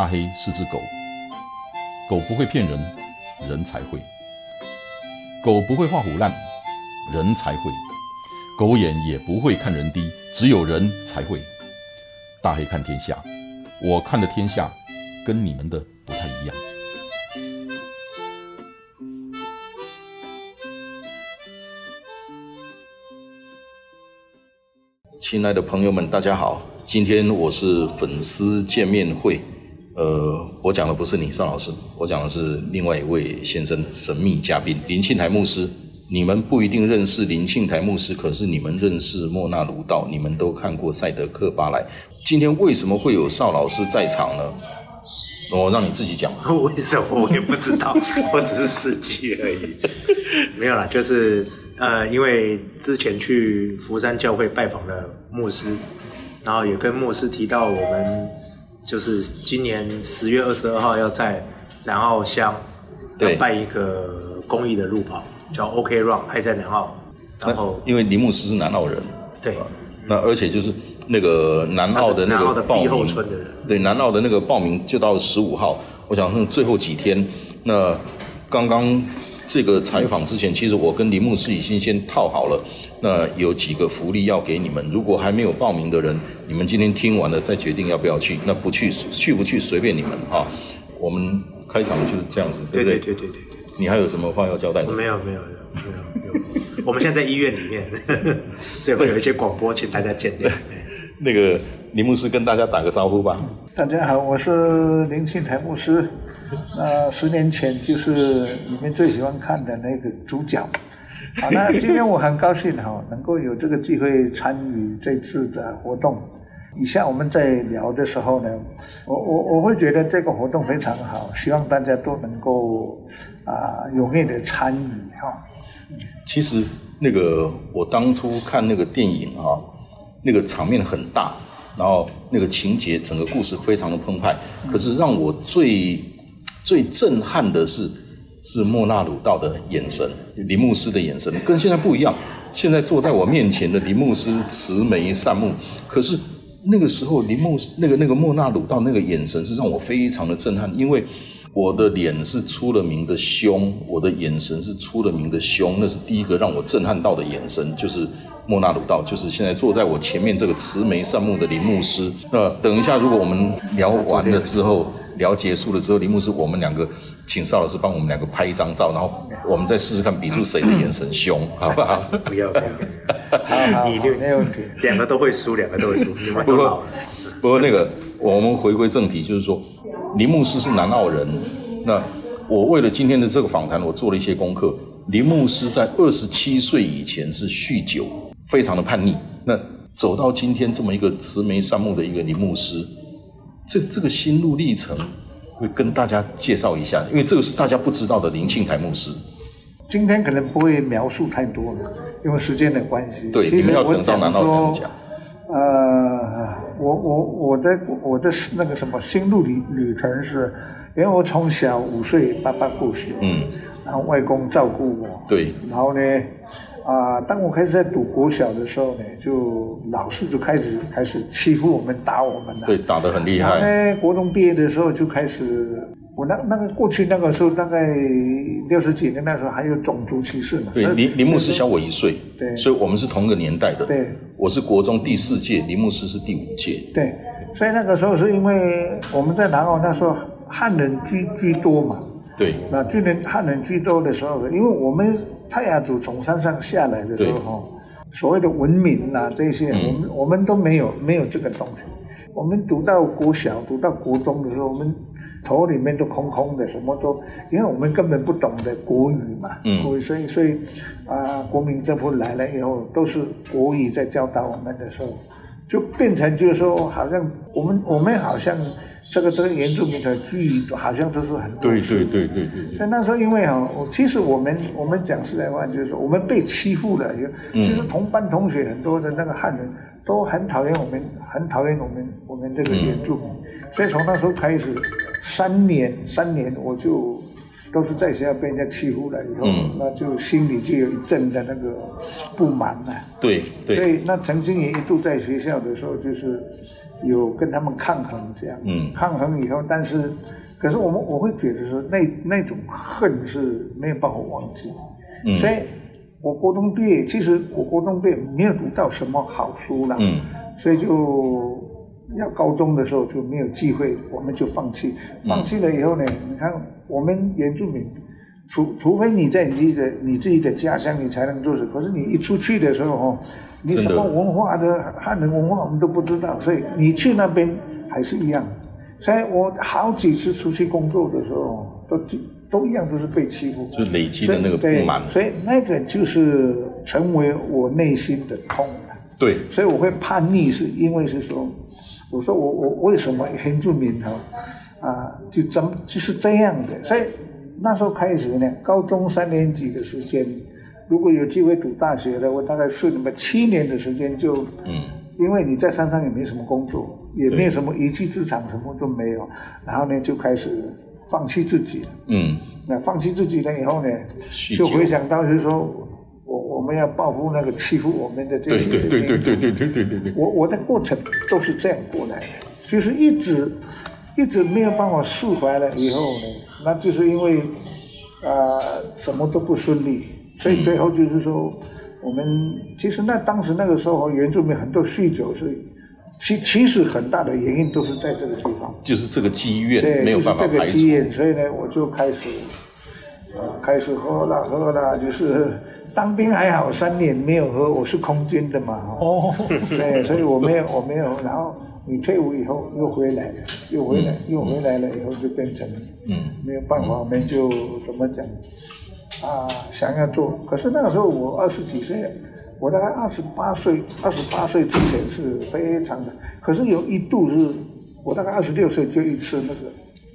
大黑是只狗，狗不会骗人，人才会；狗不会画虎烂，人才会；狗眼也不会看人低，只有人才会。大黑看天下，我看的天下跟你们的不太一样。亲爱的朋友们，大家好，今天我是粉丝见面会。呃，我讲的不是你邵老师，我讲的是另外一位先生，神秘嘉宾林庆台牧师。你们不一定认识林庆台牧师，可是你们认识莫纳鲁道，你们都看过赛德克巴莱。今天为什么会有邵老师在场呢？我让你自己讲。为什么我也不知道，我只是司机而已。没有啦，就是呃，因为之前去福山教会拜访了牧师，然后也跟牧师提到我们就是今年十月二十二号要在南澳乡要对办一个公益的路跑，叫 OK Run，爱在南澳。然后因为林牧师是南澳人，对，那而且就是那个南澳的那南澳的个报名，村的人，对南澳的那个报名就到十五号，我想剩最后几天。那刚刚这个采访之前，其实我跟林牧师已经先套好了，那有几个福利要给你们。如果还没有报名的人，你们今天听完了再决定要不要去。那不去去不去随便你们啊。我们开场就是这样子，对不对？对对对对对对。你还有什么话要交代的？没有没有没有没有没有，我们现在在医院里面，所以会有一些广播，请大家见谅。那个林牧师跟大家打个招呼吧。大家好，我是林庆台牧师。那十年前就是你们最喜欢看的那个主角。好，那今天我很高兴哈，能够有这个机会参与这次的活动。以下我们在聊的时候呢，我我我会觉得这个活动非常好，希望大家都能够啊踊跃的参与哈。其实那个我当初看那个电影啊，那个场面很大，然后那个情节整个故事非常的澎湃。可是让我最最震撼的是是莫纳鲁道的眼神，林牧师的眼神跟现在不一样。现在坐在我面前的林牧师慈眉善目，可是那个时候林牧那个那个莫纳鲁道那个眼神是让我非常的震撼，因为。我的脸是出了名的凶，我的眼神是出了名的凶，那是第一个让我震撼到的眼神，就是莫纳鲁道，就是现在坐在我前面这个慈眉善目的林牧师。那等一下，如果我们聊完了之后，聊结束了之后，林牧师，我们两个请邵老师帮我们两个拍一张照，然后我们再试试看比出谁的眼神凶，好不好？不要不要，你就没有问题。两个都会输，两个都会输，你们都老了。不过那个，我们回归正题，就是说，林牧师是南澳人。那我为了今天的这个访谈，我做了一些功课。林牧师在二十七岁以前是酗酒，非常的叛逆。那走到今天这么一个慈眉善目的一个林牧师，这这个心路历程，会跟大家介绍一下，因为这个是大家不知道的林庆台牧师。今天可能不会描述太多了，因为时间的关系。对，你们要等到南澳才能讲。呃，我我我的我的那个什么心路旅旅程是，因为我从小五岁爸爸过世，嗯，然后外公照顾我，对，然后呢，啊、当我开始在读国小的时候呢，就老师就开始开始欺负我们打我们了，对，打得很厉然后害。呢，国中毕业的时候就开始，我那那个过去那个时候大概六十几年那时候还有种族歧视嘛，对，林林牧师小我一岁，对。所以我们是同一个年代的。对，我是国中第四届，林牧师是第五届。对，所以那个时候是因为我们在南澳那时候汉人居居多嘛，对，那居人汉人居多的时候，因为我们泰雅族从山上下来的时候，哈，所谓的文明呐、这些，我们我们都没有没有这个东西。我们读到国小、读到国中的时候，我们头里面都空空的，什么都，因为我们根本不懂得国语嘛，嗯。国语，所以所以啊、国民政府来了以后，都是国语在教导我们的时候，就变成就是说，好像我们我们好像这个这个原住民的居语，好像都是很多对对对对对对，所以那时候因为哈，我其实我们我们讲实在话，就是说我们被欺负了，有就是同班同学很多的那个汉人都很讨厌我们，很讨厌我们我们这个原住民，所以从那时候开始，三年三年我就都是在学校被人家欺负了以后，嗯。那就心里就有一阵的那个不满了。对对。所对，以那曾经也一度在学校的时候，就是有跟他们抗衡这样，嗯。抗衡以后，但是可是我们我会觉得说那那种恨是没有办法忘记，嗯。所以我高中毕业，其实我高中毕业没有读到什么好书了，嗯所以就要高中的时候就没有机会，我们就放弃。嗯放弃了以后呢，你看我们原住民，除除非你在你自己的你自己的家乡，你才能做事。可是你一出去的时候哦，你什么文化的汉人文化我们都不知道，所以你去那边还是一样。所以我好几次出去工作的时候，都都一样都是被欺负。就累积的那个不满，所以那个就是成为我内心的痛了。对，所以我会叛逆，是因为是说，我说我我为什么原住民哈啊就怎么就是这样的，所以那时候开始呢，高中三年级的时间，如果有机会读大学的，我大概是那么七年的时间就，嗯。因为你在山上也没什么工作，也没有什么一技之长，什么都没有，然后呢就开始放弃自己了。嗯。那放弃自己了以后呢，就回想到就是说，我我们要报复那个欺负我们的这些对对对对对对对对对对，我我的过程都是这样过来的，就是一直一直没有办法释怀了以后呢，那就是因为啊、呃什么都不顺利，所以最后就是说，我们其实那当时那个时候原住民很多酗酒是，其其实很大的原因都是在这个地方。就是这个积怨对，没有办法就是这排除，个积怨，所以呢，我就开始，呃，开始喝了喝了，就是当兵还好，三年没有喝，我是空军的嘛，哦，对，所以我没有我没有，然后你退伍以后又回来了，又回来、又回来了以后就变成，嗯。没有办法，我们就怎么讲，啊，想要做，可是那个时候我二十几岁。我大概二十八岁，二十八岁之前是非常的，可是有一度是，我大概二十六岁就一次那个，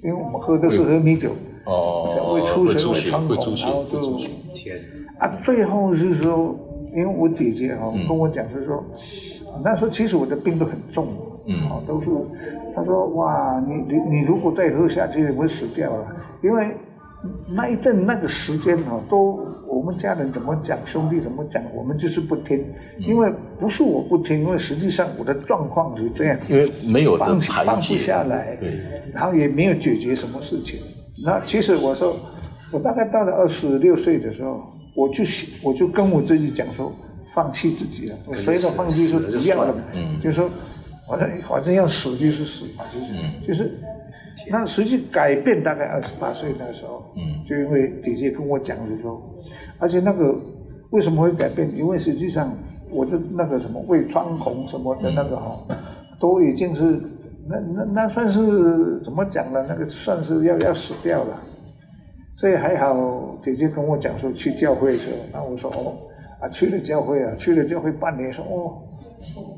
因为我们喝的是喝米酒，哦，会出血会出血穿孔，会出血然后就会出血，天，啊，最后是说，因为我姐姐哈、跟我讲是说，那时候其实我的病都很重，嗯哦，都是，她说哇，你你你如果再喝下去，你会死掉了，因为那一阵那个时间哈、都我们家人怎么讲，兄弟怎么讲，我们就是不听，因为不是我不听，因为实际上我的状况是这样，因为没有的放弃放不，下来，对，然后也没有解决什么事情。那其实我说，我大概到了二十六岁的时候，我就我就跟我自己讲说，放弃自己了。我随着放弃是一样的，嗯。就是说，反正反正要死就是死嘛，就是、嗯。就是。那实际改变大概二十八岁那时候，嗯。就因为姐姐跟我讲的时候，而且那个为什么会改变？因为实际上我的那个什么胃穿孔什么的那个哈、都已经是那那那算是怎么讲呢？那个算是要要死掉了。所以还好，姐姐跟我讲说去教会的时候，那我说哦啊去了教会啊，去了教会半年说哦，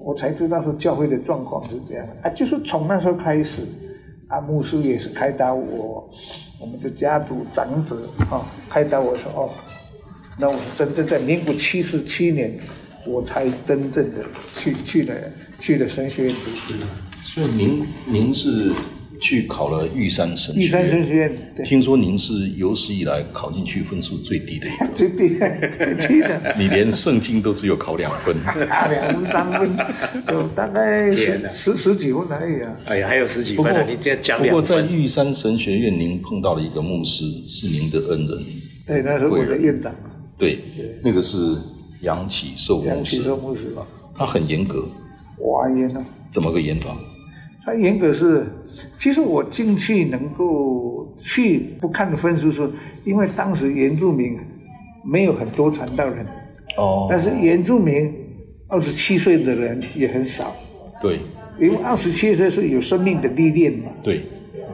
我才知道说教会的状况是这样啊，就是从那时候开始，啊牧师也是开导我，我们的家族长者啊开导我说哦，那我真正在民国七十七年，我才真正的去去了去了神学院读书，所以您您是去考了玉山神学院玉山神，学院对，听说您是有史以来考进去分数最低的一个，最低低的。你连圣经都只有考两分，啊，两分三分，就大概十十十几分而已啊。哎呀，还有十几分呢，你今天讲不过在，玉山神学院，您碰到了一个牧师，是您的恩人，对，那是我的院长，对，那个是杨启寿牧师杨启，寿牧师，他很严格，哇严啊！怎么个严法？他严格是，其实我进去能够去不看分数，是因为当时原住民没有很多传道人，哦。但是原住民二十七岁的人也很少，对。因为二十七岁是有生命的历练嘛。对，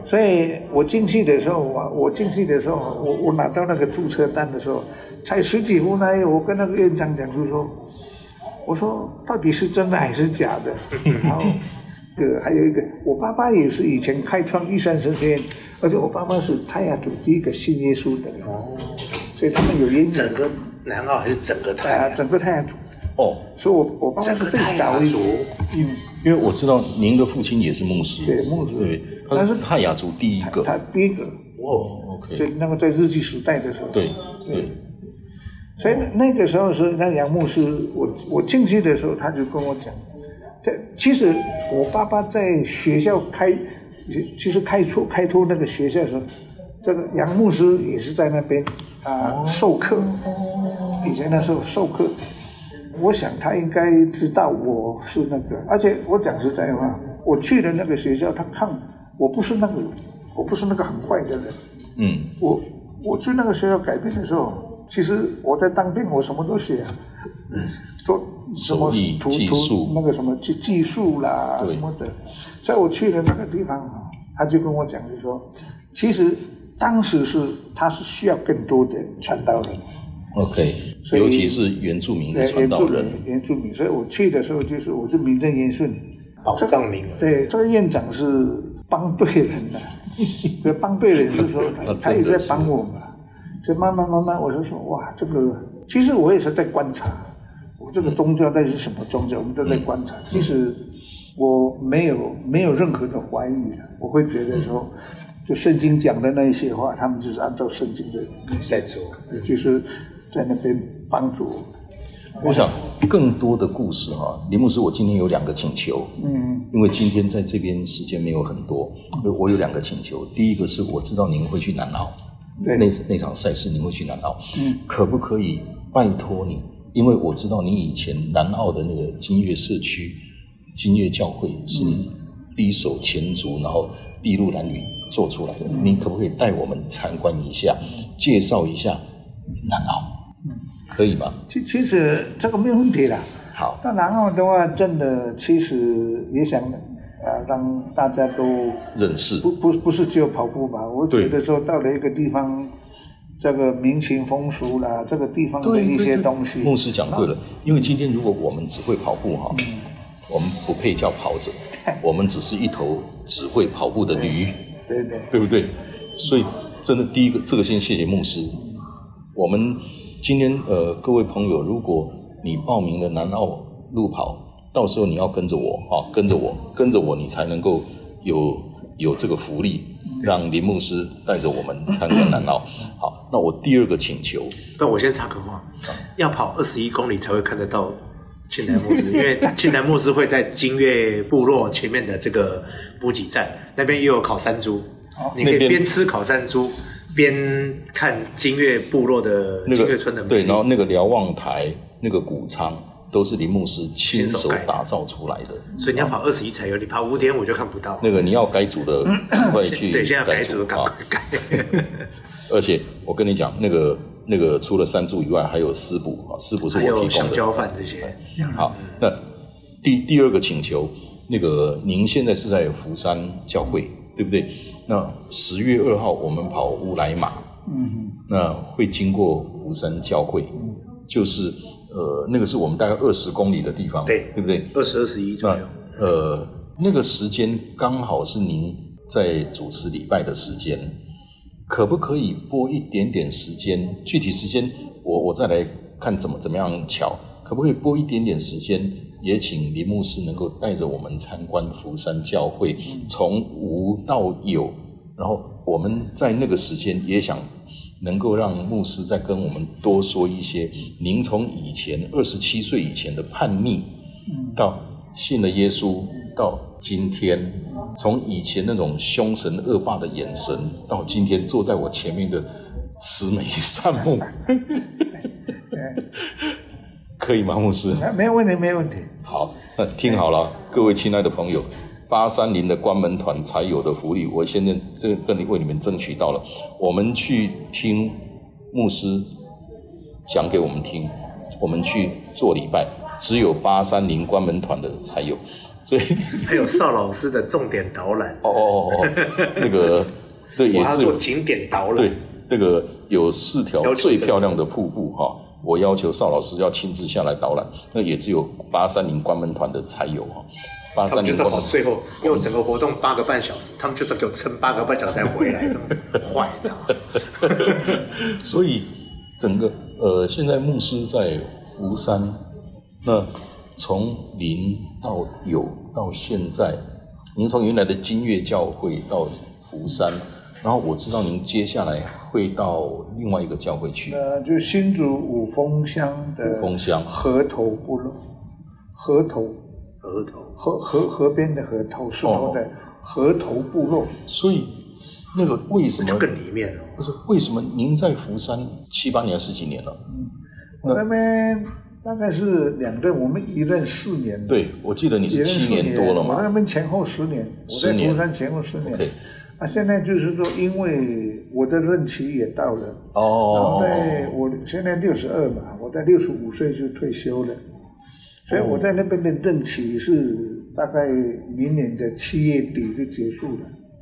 所以我进去的时候，我我进去的时候，我我拿到那个注册单的时候，才十几户呢。我跟那个院长讲，就说，我说到底是真的还是假的？然后，呃，还有一个，我爸爸也是以前开创玉山神学院，而且我爸爸是泰雅族第一个信耶稣的人，所以他们有渊源。整个南澳还是整个啊，台整个泰雅族，哦，所以我我爸爸是最早的族，嗯，因为我知道您的父亲也是牧师，对牧师。对，他是是泰雅族第一个，他第一个，哦，OK，就那个在日据时代的时候，对。对，所以那那个时候是那杨牧师，我我进去的时候他就跟我讲，这其实我爸爸在学校开，其实开拓开拓那个学校的时候，这个杨牧师也是在那边啊授课，以前那时候授课，我想他应该知道我是那个，而且我讲实在话，我去的那个学校，他看我不是那个，我不是那个很坏的人，嗯，我我去那个学校改变的时候，其实我在当兵，我什么都学啊，做什么图图那个什么技技术啦什么的，所以我去的那个地方啊，他就跟我讲，就说，其实当时是他是需要更多的传道人，OK，所以尤其是原住民的对原住民传道人，原住民，所以我去的时候就是我是名正言顺，保障名额。对，这个院长是帮对人的，这帮对人是说 他也在帮我嘛，所以慢慢慢慢我就说哇，这个其实我也是在观察，我这个宗教到底是什么宗教，我们都在观嗯察。其实我没有没有任何的怀疑的，我会觉得说，就圣经讲的那一些话，他们就是按照圣经的在做，就是在那边帮助我。我想更多的故事哈，林牧师，我今天有两个请求，嗯，因为今天在这边时间没有很多，我有两个请求。第一个是我知道您会去南澳，对那那场赛事你会去南澳，嗯，可不可以拜托你？因为我知道你以前南澳的那个金乐社区金乐教会是你第一手前足，然后筚路蓝缕做出来的，你可不可以带我们参观一下，介绍一下南澳？可以吗？其其实这个没有问题啦。好，到南澳的话，真的其实也想呃让大家都认识不不不是只有跑步吧？我觉得说到了一个地方，这个民情风俗啦，这个地方的一些东西，牧师讲对了，因为今天如果我们只会跑步哈，我们不配叫跑者，我们只是一头只会跑步的驴，对对对不对？所以真的第一个，这个先谢谢牧师。我们今天呃，各位朋友，如果你报名了南澳路跑，到时候你要跟着我啊，跟着我，跟着我，你才能够有有这个福利，让林牧师带着我们参观南澳。好，那我第二个请求，那我先插个话，要跑二十一公里才会看得到庆南牧师，因为庆南牧师会在金月部落前面的这个补给站那边也有烤山猪，你可以那边边吃烤山猪边看金月部落的那金月村的个对，然后那个瞭望台、那个谷仓都是林牧师亲手打造出来的。所以你要跑二十一才有，你跑五点五就看不到。那个你要改组的，赶快去 对，现在改组改。而且我跟你讲，那个那个除了三柱以外，还有四补啊，丝补是我提供的香蕉的。饭这些，好，那第第二个请求，那个您现在是在福山教会，对不对？那十月二号我们跑乌来马，嗯那会经过福山教会，就是呃，那个是我们大概二十公里的地方，对对不对？二十二十一左右。呃，那个时间刚好是您在主持礼拜的时间，可不可以拨一点点时间？具体时间我我再来看怎么怎么样巧，可不可以拨一点点时间？也请林牧师能够带着我们参观福山教会，从无到有，然后我们在那个时间也想能够让牧师再跟我们多说一些您从以前二十七岁以前的叛逆，到信了耶稣，到今天，从以前那种凶神恶霸的眼神，到今天坐在我前面的慈眉善目，可以吗，牧师？没没有问题，没有问题。好，那听好了，各位亲爱的朋友，八三零的关门团才有的福利，我现在这跟你为你们争取到了。我们去听牧师讲给我们听，我们去做礼拜，只有八三零关门团的才有。所以，还有邵老师的重点导览，哦哦哦哦，那个 对，也是做景点导览对。那个有四条最漂亮的瀑布哈。我要求邵老师要亲自下来导览，那也只有八三零关门团的才有哈。八他们就是三零关门跑最后，因为整个活动八个半小时，他们就是给我撑八个半小时才回来，这么坏的。所以整个呃，现在牧师在福山，那从零到有到现在，您从原来的金月教会到福山，然后我知道您接下来会到另外一个教会去，呃，就新竹五峰乡的五峰乡。河头部落，河头额头，河河河边的河头石头的河头部落。所以那个为什么就更里面了。不是为什么您在福山七八年十几年了？嗯我那边大概是两任，我们一任四年。对，我记得你是七年多了我那嘛。边前后十年，我在十年福山前后十年。啊，现在就是说，因为我的任期也到了，然后哦，在我现在六十二嘛，我在六十五岁就退休了，所以我在那边的任期是大概明年的七月底就结束了。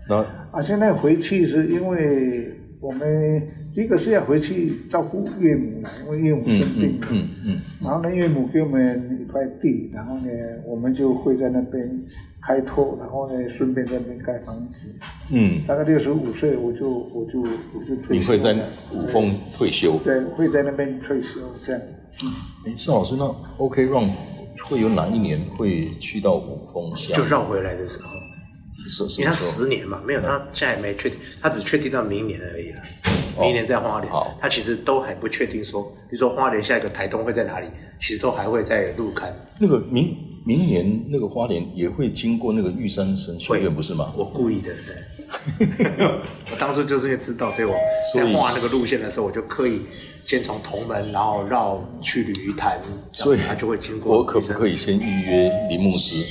那啊，现在回去是因为我们一个是要回去照顾岳母了，因为岳母嗯生病了。嗯嗯嗯，然后呢，岳母给我们一块地，然后呢，我们就会在那边开拓，然后呢，顺便在那边盖房子。嗯，大概六十五岁，我就我就我就退。你会在五峰退休？对，会在那边退休这样。嗯哎，邵老师，那 OK 让会有哪一年会去到五峰乡？就绕回来的时候，什什因为他？十年嘛，没有他现在还没确定，他只确定到明年而已了。明年在花莲好，他其实都还不确定说，比如说花莲下一个台东会在哪里，其实都还会在路看。那个明明年那个花莲也会经过那个玉山神学院，不是吗？我故意的，对。我当初就是因为知道，所以我在画那个路线的时候，我就刻意先从同门，然后绕去鲤鱼潭，所以它就会经过。我可不可以？先预约林牧师？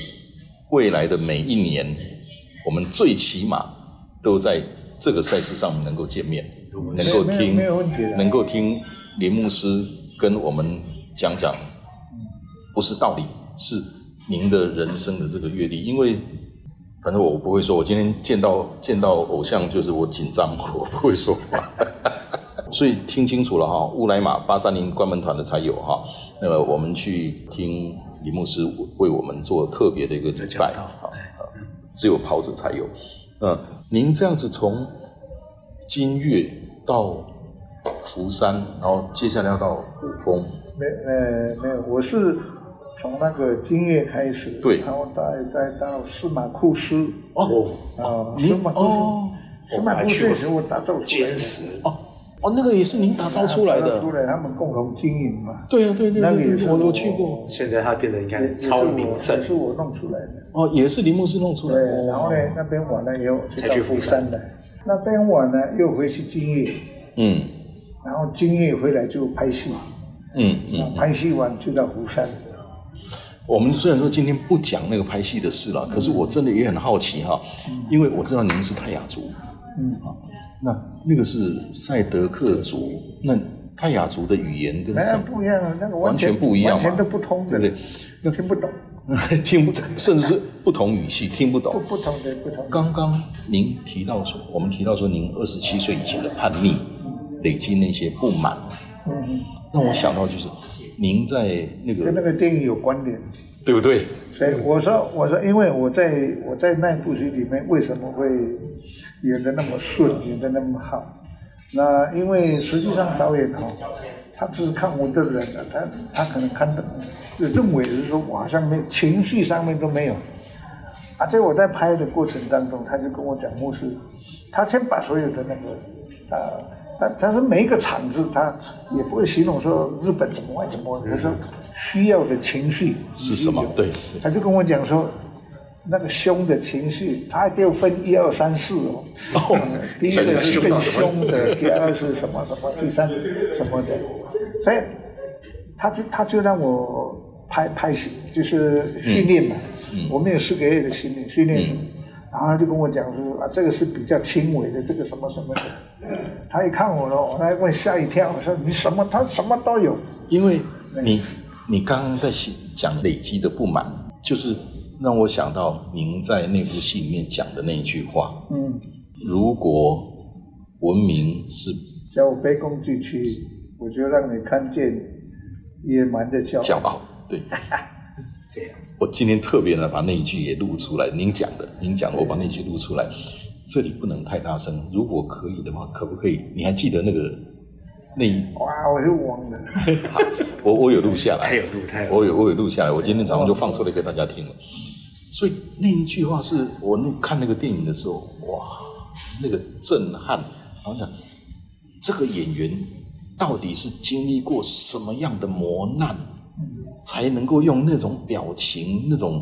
未来的每一年，我们最起码都在这个赛事上能够见面，能够听能够听林牧师跟我们讲讲，不是道理，是您的人生的这个阅历。因为反正我不会说，我今天见到见到偶像，就是我紧张，我不会说话。所以听清楚了哈，乌来马八三零关门团的才有哈。那么我们去听李牧师为我们做特别的一个礼拜，只有跑者才有。嗯，您这样子从金月到福山，然后接下来要到五峰，没呃没有，我是从那个金叶开始，对。然后再再到司马库斯。哦。啊，司马库哦。斯，司马库斯也是我打造出来的，坚实，哦。哦，那个也是您打造出来的。出，来，他们共同经营嘛，对啊，对对那个也是我有去过，现在它变成你超名也胜，是我弄出来的。哦，也是林牧师弄出来，的，然后呢哦，那边玩了以后就才到福去富山的，那边玩呢又回去金叶，嗯。然后金叶回来就拍戏，嗯嗯。啊拍戏完就到福山。我们虽然说今天不讲那个拍戏的事了，可是我真的也很好奇哈，因为我知道您是泰雅族，嗯，啊，那那个是赛德克族，那泰雅族的语言跟什么不一样啊，那个完全全不一样嘛完全都不通的，对不对？听不懂，听不，甚至是不同语系听不不懂。不同的不同的。刚刚您提到说，我们提到说您二十七岁以前的叛逆，累积那些不满，嗯。嗯，让我想到就是您在那个跟那个个电影有关联。对不对？所以我说，我说，因为我在我在那部戏里面为什么会演的那么顺，演的那么好？那因为实际上导演哦，他只是看我的人啊，他他可能看的认为是说我好像没情绪上面都没有。啊，在我在拍的过程当中，他就跟我讲，牧师，他先把所有的那个，啊，他他说每一个场子，他也不会形容说日本怎么玩怎么玩，他说需要的情绪是什么？有对。他就跟我讲说，那个凶的情绪，他还给我分一二三四哦。哦。第一个是更凶的，第二是什么什么，第三什么的，所以他就他就让我拍拍戏，就是训练嘛。我们有四个月的训练训练，然后他就跟我讲说啊，这个是比较轻微的，这个什么什么的。他一看我了，我那我吓一跳，我说你什么他什么都有。因为你你刚刚在讲累积的不满，就是让我想到您在那部戏里面讲的那一句话：嗯，如果文明是叫我卑躬屈膝，我就让你看见野蛮的骄傲。骄傲，对。我今天特别的把那一句也录出来，您讲的，您讲的，我把那句录出来。这里不能太大声，如果可以的话，可不可以？你还记得那个那一？哇，我又忘了。好，我我有录下来，还有录我有我有录下来，我今天早上就放出来给大家听了。所以那一句话是我那看那个电影的时候，哇，那个震撼。然后讲这个演员到底是经历过什么样的磨难，才能够用那种表情、那种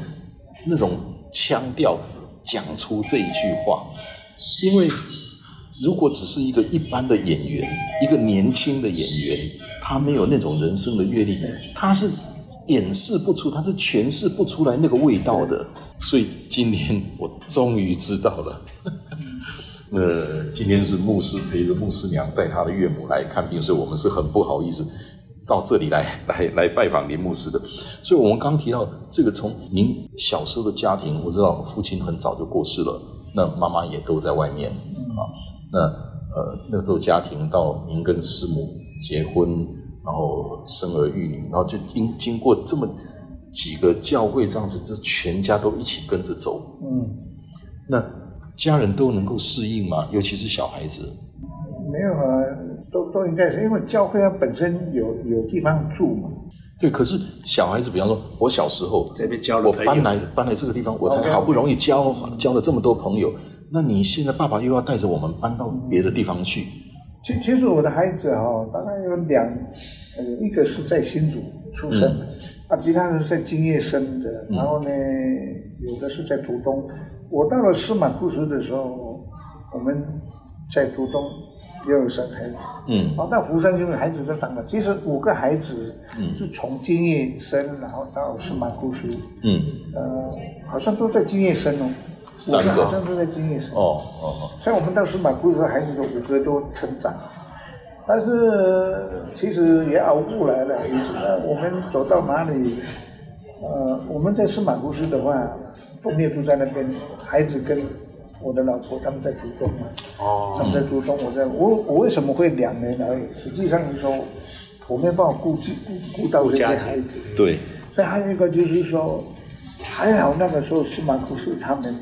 那种腔调讲出这一句话，因为如果只是一个一般的演员，一个年轻的演员，他没有那种人生的阅历，他是掩饰不出，他是诠释不出来那个味道的。所以今天我终于知道了。那，今天是牧师陪着牧师娘带他的岳母来看病，所以我们是很不好意思到这里来 来来拜访林牧师的。所以，我们刚提到这个，从您小时候的家庭，我知道父亲很早就过世了，那妈妈也都在外面啊。那呃，那时候家庭到您跟师母结婚，然后生儿育女，然后就经经过这么几个教会这样子，就全家都一起跟着走。嗯，那。家人都能够适应吗？尤其是小孩子。没有啊，都都应该是因为教会它本身有有地方住嘛。对，可是小孩子，比方说，我小时候这边交了我搬来搬来这个地方，我才好不容易交交了这么多朋友。那你现在爸爸又要带着我们搬到别的地方去？其其实我的孩子哈，大概有两，呃，一个是在新竹出生，啊，其他人是在金叶生的，然后呢，有的是在竹东。我到了司马库斯的时候，我们在途中也有生孩子。嗯。然后到福山就孩子就长了，其实五个孩子嗯是从金叶生，然后到司马库斯。嗯。呃，好像都在金叶生哦。三个。好像都在金叶生。哦哦哦。像我们到司马库斯，孩子的五个都成长，但是其实也熬过来了。呃，我们走到哪里，呃，我们在司马库斯的话。都没有住在那边，孩子跟我的老婆他们在竹东嘛，他们在竹东，我在我我为什么会两年而已？实际上是说我没有办法顾及顾顾到这些孩子。对。所以还有一个就是说，还好那个时候司马库斯他们，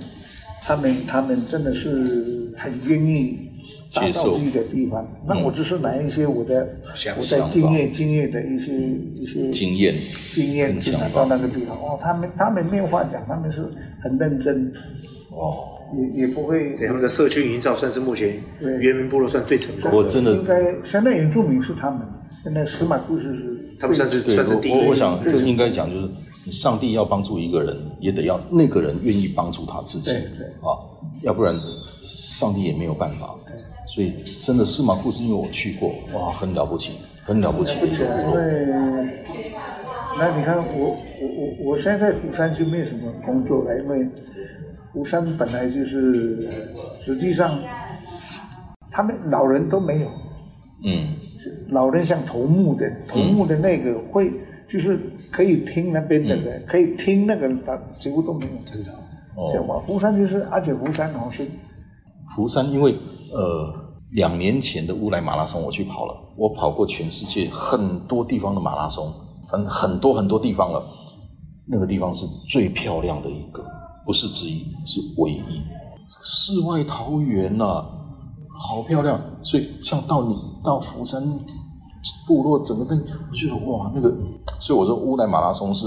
他们他们真的是很愿意打造自己的地方。那我只是拿一些我的我在经验经验的一些一些经验经验去拿到那个地方。哦，他们他们没有话讲，他们是。很认真，哦，也也不会。他们的社区营造算是目前原民部落算最成功的。我真的应该现在原住民是他们，现在司马故事是他们算是算是第一。我我想这应该讲就是，上帝要帮助一个人，也得要那个人愿意帮助他自己，啊，要不然上帝也没有办法。所以真的司马库是，因为我去过，哇，很了不起，很了不起。因为那你看我。我我我现在在福山就没什么工作了，因为福山本来就是，实际上他们老人都没有，嗯，老人像头目的头目的那个会就是可以听那边的人，可以听那个他几乎都没有，真的，知道吗？福山就是，而且福山好像是，福山因为呃两年前的乌来马拉松我去跑了，我跑过全世界很多地方的马拉松，反正很多很多地方了。那个地方是最漂亮的一个，不是之一，是唯一。世外桃源呐，好漂亮。所以像到你到福山部落整个那，我觉得哇，那个。所以我说乌来马拉松是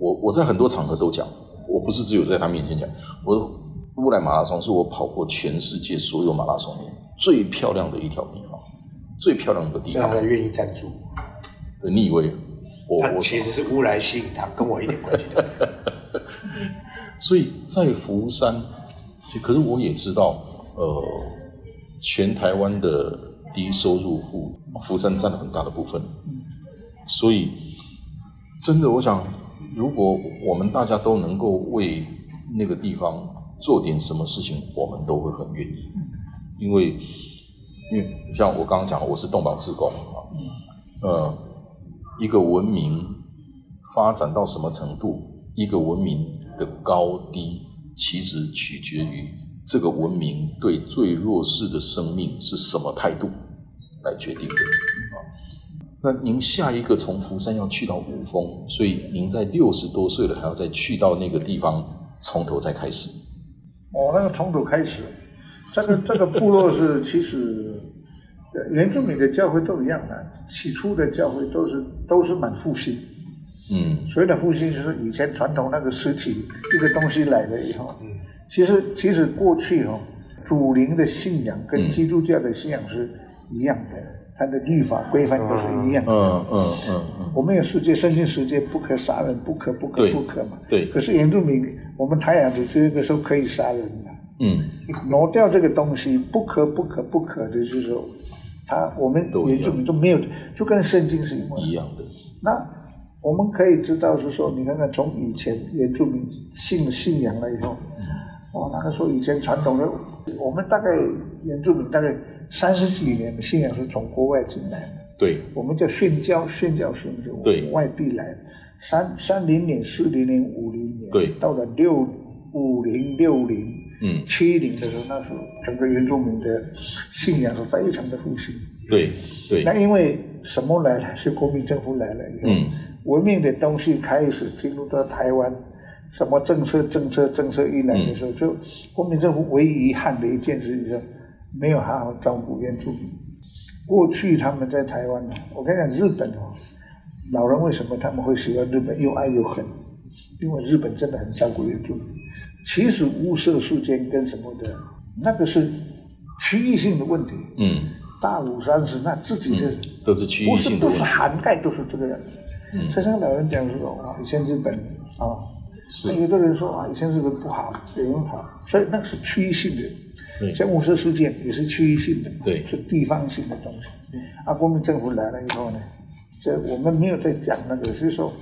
我我在很多场合都讲，我不是只有在他面前讲。我说乌来马拉松是我跑过全世界所有马拉松里最漂亮的一条地方，最漂亮的地方。他愿意赞助。对，你以为？他其实是乌来吸引他，跟我一点关系都没有。所以在福山，可是我也知道，呃，全台湾的低收入户，福山占了很大的部分。所以，真的，我想，如果我们大家都能够为那个地方做点什么事情，我们都会很愿意。因为，因为像我刚刚讲，我是动保志工啊，呃。一个文明发展到什么程度？一个文明的高低，其实取决于这个文明对最弱势的生命是什么态度来决定的啊。那您下一个从福山要去到五峰，所以您在六十多岁了还要再去到那个地方，从头再开始。哦，那个从头开始，这个这个部落是其实。原住民的教会都一样的，起初的教会都是都是蛮复兴，嗯，所谓的复兴就是以前传统那个实体一个东西来了以后，嗯，其实其实过去哦，主灵的信仰跟基督教的信仰是一样的，它的律法规范都是一样的。嗯嗯嗯嗯，我们有世界圣经世界不可杀人，不可不可不可嘛。对可是原住民，我们台湾就这个时候可以杀人了。嗯，挪掉这个东西，不可不可不可的，就是说，他我们原住民都没有，就跟圣经是一模一样。的，那我们可以知道是说，你看看从以前原住民信信仰了以后，哦，那个时候以前传统的，我们大概原住民大概三十几年的信仰是从国外进来的，对。我们叫宣教，宣教是对。从外地来的，三三零年、四零年、五零年，对。到了六五零、六零、嗯七零的时候，那时候整个原住民的信仰是非常的复兴。对对那，因为什么来了？是国民政府来了以后，嗯文明的东西开始进入到台湾，什么政策、政策、政策一来的时候，就国民政府唯一遗憾的一件事就是没有好好照顾原住民。过去他们在台湾呢，我跟你讲，日本哦，老人为什么他们会喜欢日本，又爱又恨？因为日本真的很照顾原住民。其实雾社事件跟什么的，那个是区域性的问题。嗯，大武山是那自己的，都是区域不是不是性的，涵盖都是这个样子。所以那个老人讲说啊，以前日本啊，是那有的人说啊，以前日本不好，有人好，所以那个是区域性的。对像五色事件也是区域性的，对是地方性的东西。啊，国民政府来了以后呢，这我们没有在讲那个，所以说，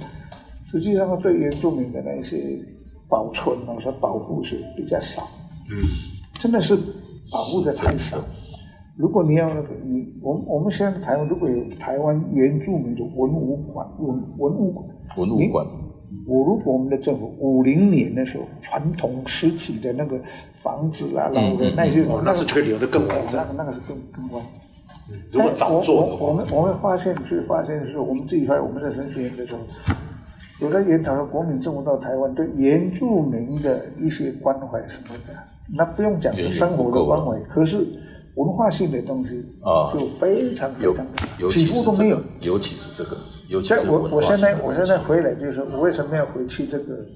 实际上对原住民的那一些保存啊，说保护是比较少。嗯，真的是保护的太少。如果你要那个，你我们我们现在台湾如果有台湾原住民的文物馆、文文物馆、文物馆，我如果我们的政府五零年的时候，传统实体的那个房子啊、老的那些，哦那是可以留得更完整那个那个是更更完。如果早做的话，哎我我我们我们发现，去发现是我们自己发现，我们在神学院的时候，有的研讨说国民政府到台湾对原住民的一些关怀什么的，那不用讲是生活的关怀，可是文化性的东西啊就非常非常尤几乎都没有。，尤其是这个，尤其是文我现在我现在回来就是我为什么要回去这个，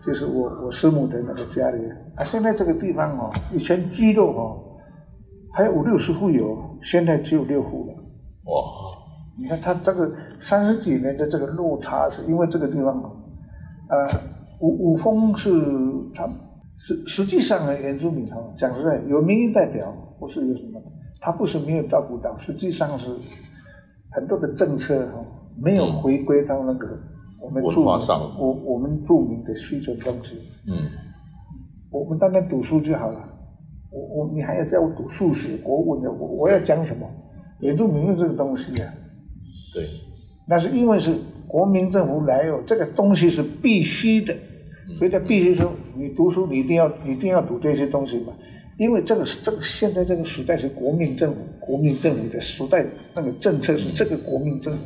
就是我我师母的那个家里啊。现在这个地方哦，以前居肉哦，还有五六十户有，现在只有六户了。哇，你看它这个三十几年的这个落差，是因为这个地方哦，呃，五五峰是它实实际上呢，原住民哈，讲实在有民意代表，不是有什么，他不是没有照顾到，实际上是很多的政策哈没有回归到那个我们文著名我我们著名的需求东西。嗯，我们单单读书就好了。我我你还要叫我读数学、国文的，我我要讲什么？原住民的这个东西啊，对，那是因为是国民政府来哦，这个东西是必须的，所以他必须说你读书你一定要一定要读这些东西嘛，因为这个这个现在这个时代是国民政府国民政府的时代，那个政策是这个国民政府，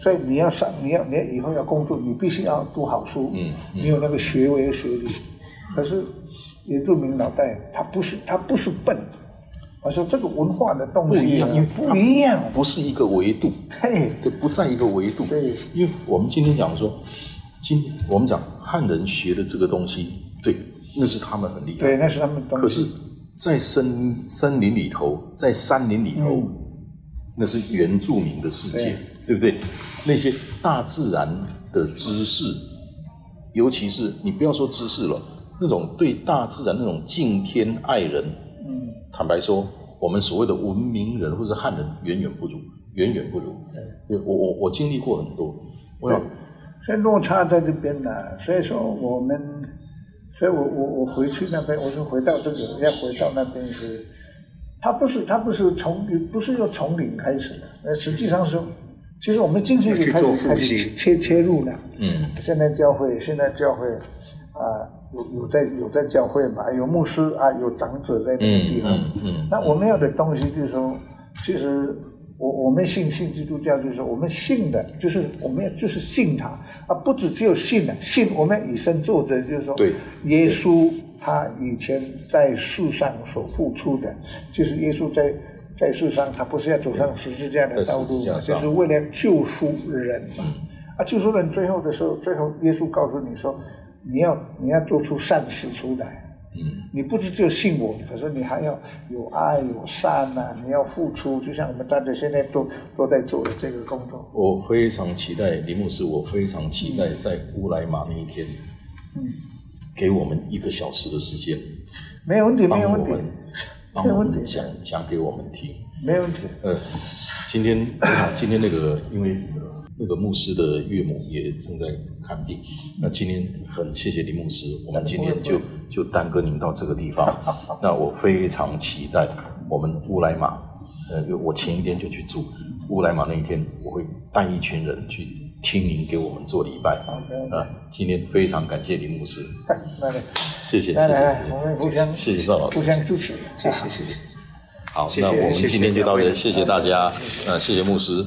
所以你要上你要你要以后要工作，你必须要读好书，嗯你有那个学位学历，可是原住民脑袋他不是他不是笨，我说这个文化的东西啊不一样，因为不一样，不是一个维度，对。这不在一个维度。对因为我们今天讲说，今我们讲汉人学的这个东西，对，那是他们很厉害。对，那是他们东西。可是，在森森林里头，在山林里头，嗯那是原住民的世界，对不对？那些大自然的知识，尤其是你不要说知识了，那种对大自然那种敬天爱人，嗯，坦白说，我们所谓的文明人或者汉人远远不如，远远不如。对，我我我经历过很多，我想所以落差在这边呢，所以说我们，所以我我我回去那边，我就回到这个，要回到那边是，他不是他不是从不是要从零开始的，那，实际上是，其实我们进去就开始开始切切入了，嗯，现在教会现在教会啊、有有在有在教会嘛，有牧师啊，有长者在那个地方，嗯嗯嗯那我们要的东西就是说，其实我我们信信基督教，就是说我们信的，就是我们要就是信他啊，不只只有信了，信我们以身作则，就是说，对耶稣他以前在世上所付出的，就是耶稣在在世上，他不是要走上十字架的道路就是为了救赎人嘛。啊，救赎人最后的时候，最后耶稣告诉你说，你要你要做出善事出来。嗯，你不是只有信我，可是你还要有爱有善呐、你要付出，就像我们大家现在都都在做的这个工作。我非常期待林牧师，我非常期待在乌来马那一天，嗯，给我们一个小时的时间，没有问题，没有问题帮我们，帮没有问题讲讲给我们听。没有问题。呃，今天 今天那个因为那个牧师的岳母也正在看病，那今天很谢谢林牧师，我们今天就就耽搁您到这个地方。那我非常期待我们乌来马，呃，我前一天就去住乌来马那一天，我会带一群人去听您给我们做礼拜。啊，今天非常感谢林牧师，谢谢谢谢谢谢。邵老师。互相支持，谢谢谢谢。好，那我们今天就到这，谢谢大家，呃，谢谢牧师。